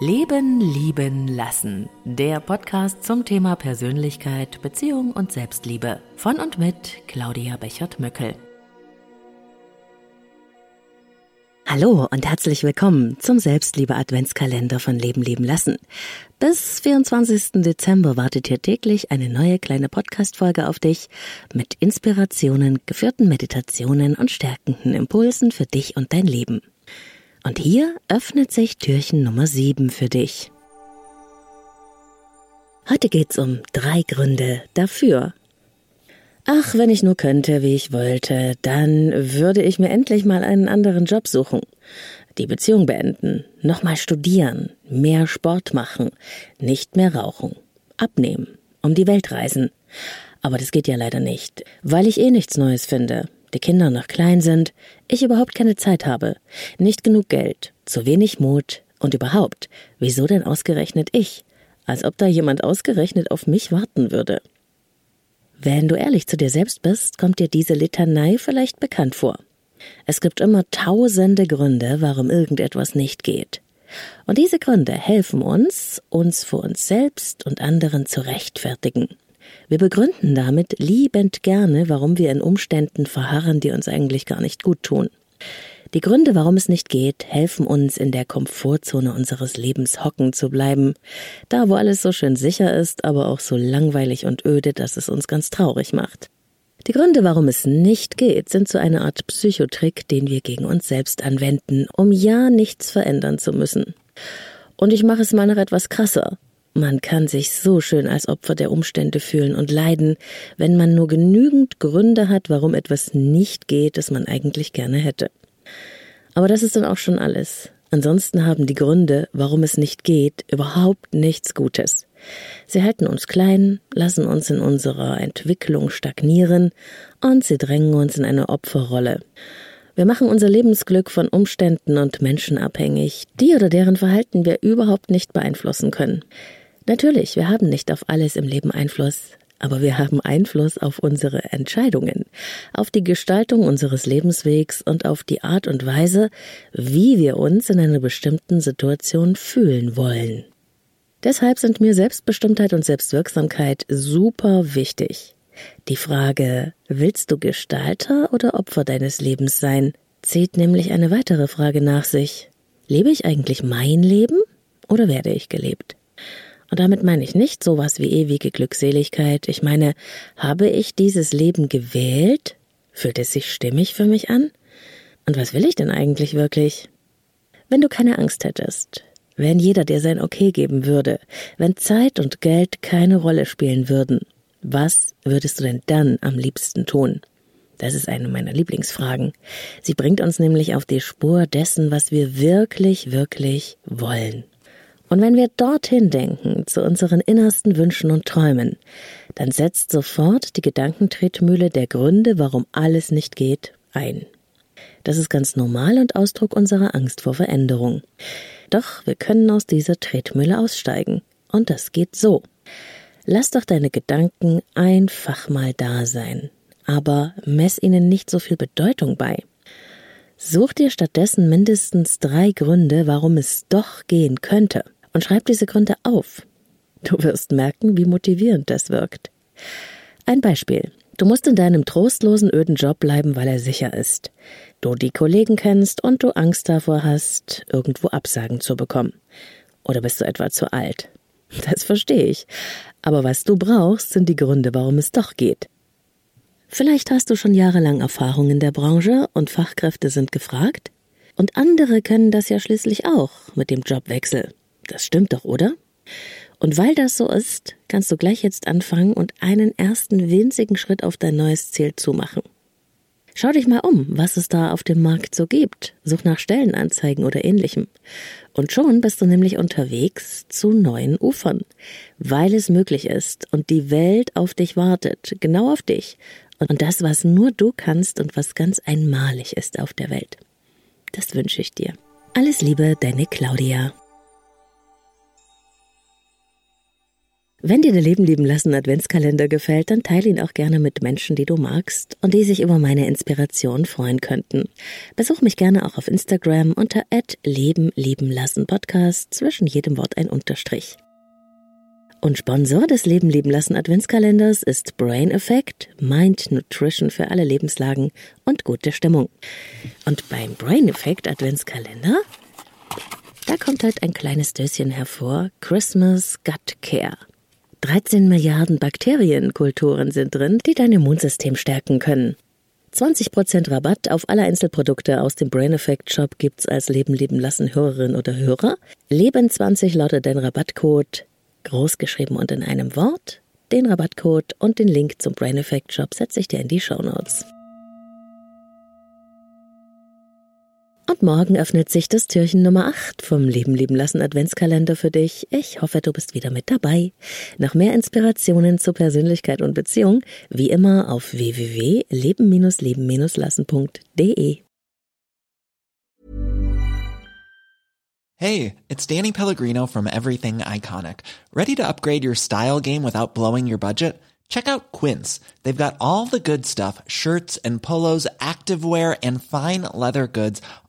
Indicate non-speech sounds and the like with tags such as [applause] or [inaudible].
Leben, Lieben, Lassen. Der Podcast zum Thema Persönlichkeit, Beziehung und Selbstliebe. Von und mit Claudia Bechert-Möckel. Hallo und herzlich willkommen zum Selbstliebe-Adventskalender von Leben, Lieben, Lassen. Bis 24. Dezember wartet hier täglich eine neue kleine Podcast-Folge auf dich mit Inspirationen, geführten Meditationen und stärkenden Impulsen für dich und dein Leben. Und hier öffnet sich Türchen Nummer 7 für dich. Heute geht's um drei Gründe dafür. Ach, wenn ich nur könnte, wie ich wollte, dann würde ich mir endlich mal einen anderen Job suchen. Die Beziehung beenden, nochmal studieren, mehr Sport machen, nicht mehr rauchen, abnehmen, um die Welt reisen. Aber das geht ja leider nicht, weil ich eh nichts Neues finde die Kinder noch klein sind, ich überhaupt keine Zeit habe, nicht genug Geld, zu wenig Mut und überhaupt, wieso denn ausgerechnet ich? Als ob da jemand ausgerechnet auf mich warten würde. Wenn du ehrlich zu dir selbst bist, kommt dir diese Litanei vielleicht bekannt vor. Es gibt immer tausende Gründe, warum irgendetwas nicht geht. Und diese Gründe helfen uns, uns vor uns selbst und anderen zu rechtfertigen. Wir begründen damit liebend gerne, warum wir in Umständen verharren, die uns eigentlich gar nicht gut tun. Die Gründe, warum es nicht geht, helfen uns, in der Komfortzone unseres Lebens hocken zu bleiben, da wo alles so schön sicher ist, aber auch so langweilig und öde, dass es uns ganz traurig macht. Die Gründe, warum es nicht geht, sind so eine Art Psychotrick, den wir gegen uns selbst anwenden, um ja nichts verändern zu müssen. Und ich mache es mal noch etwas krasser. Man kann sich so schön als Opfer der Umstände fühlen und leiden, wenn man nur genügend Gründe hat, warum etwas nicht geht, das man eigentlich gerne hätte. Aber das ist dann auch schon alles. Ansonsten haben die Gründe, warum es nicht geht, überhaupt nichts Gutes. Sie halten uns klein, lassen uns in unserer Entwicklung stagnieren und sie drängen uns in eine Opferrolle. Wir machen unser Lebensglück von Umständen und Menschen abhängig, die oder deren Verhalten wir überhaupt nicht beeinflussen können. Natürlich, wir haben nicht auf alles im Leben Einfluss, aber wir haben Einfluss auf unsere Entscheidungen, auf die Gestaltung unseres Lebenswegs und auf die Art und Weise, wie wir uns in einer bestimmten Situation fühlen wollen. Deshalb sind mir Selbstbestimmtheit und Selbstwirksamkeit super wichtig. Die Frage, willst du Gestalter oder Opfer deines Lebens sein, zieht nämlich eine weitere Frage nach sich. Lebe ich eigentlich mein Leben oder werde ich gelebt? Und damit meine ich nicht sowas wie ewige Glückseligkeit. Ich meine, habe ich dieses Leben gewählt? Fühlt es sich stimmig für mich an? Und was will ich denn eigentlich wirklich? Wenn du keine Angst hättest, wenn jeder dir sein Okay geben würde, wenn Zeit und Geld keine Rolle spielen würden, was würdest du denn dann am liebsten tun? Das ist eine meiner Lieblingsfragen. Sie bringt uns nämlich auf die Spur dessen, was wir wirklich, wirklich wollen. Und wenn wir dorthin denken, zu unseren innersten Wünschen und Träumen, dann setzt sofort die Gedankentretmühle der Gründe, warum alles nicht geht, ein. Das ist ganz normal und Ausdruck unserer Angst vor Veränderung. Doch wir können aus dieser Tretmühle aussteigen. Und das geht so. Lass doch deine Gedanken einfach mal da sein, aber mess ihnen nicht so viel Bedeutung bei. Such dir stattdessen mindestens drei Gründe, warum es doch gehen könnte und schreib diese Gründe auf. Du wirst merken, wie motivierend das wirkt. Ein Beispiel. Du musst in deinem trostlosen, öden Job bleiben, weil er sicher ist. Du die Kollegen kennst und du Angst davor hast, irgendwo Absagen zu bekommen. Oder bist du etwa zu alt? [laughs] Das verstehe ich. Aber was du brauchst, sind die Gründe, warum es doch geht. Vielleicht hast du schon jahrelang Erfahrung in der Branche und Fachkräfte sind gefragt. Und andere können das ja schließlich auch mit dem Jobwechsel. Das stimmt doch, oder? Und weil das so ist, kannst du gleich jetzt anfangen und einen ersten winzigen Schritt auf dein neues Ziel zu machen. Schau dich mal um, was es da auf dem Markt so gibt. Such nach Stellenanzeigen oder ähnlichem. Und schon bist du nämlich unterwegs zu neuen Ufern, weil es möglich ist und die Welt auf dich wartet, genau auf dich. Und das, was nur du kannst und was ganz einmalig ist auf der Welt. Das wünsche ich dir. Alles Liebe, deine Claudia. Wenn dir der Leben lieben lassen Adventskalender gefällt, dann teile ihn auch gerne mit Menschen, die du magst und die sich über meine Inspiration freuen könnten. Besuch mich gerne auch auf Instagram unter Leben lieben lassen Podcast, zwischen jedem Wort ein Unterstrich. Und Sponsor des Leben lieben lassen Adventskalenders ist Brain Effect, Mind Nutrition für alle Lebenslagen und gute Stimmung. Und beim Brain Effect Adventskalender, da kommt halt ein kleines Döschen hervor, Christmas Gut Care. 13 Milliarden Bakterienkulturen sind drin, die dein Immunsystem stärken können. 20% Rabatt auf alle Einzelprodukte aus dem Brain Effect Shop gibt's als Leben leben lassen Hörerin oder Hörer. Leben 20 lautet dein Rabattcode, großgeschrieben und in einem Wort. Den Rabattcode und den Link zum Brain Effect Shop setze ich dir in die Show Notes. Und morgen öffnet sich das Türchen Nummer 8 vom Leben leben lassen Adventskalender für dich. Ich hoffe, du bist wieder mit dabei. Noch mehr Inspirationen zu Persönlichkeit und Beziehung, wie immer auf www.leben-leben-lassen.de. Hey, it's Danny Pellegrino from Everything Iconic. Ready to upgrade your style game without blowing your budget? Check out Quince. They've got all the good stuff, shirts and polos, activewear and fine leather goods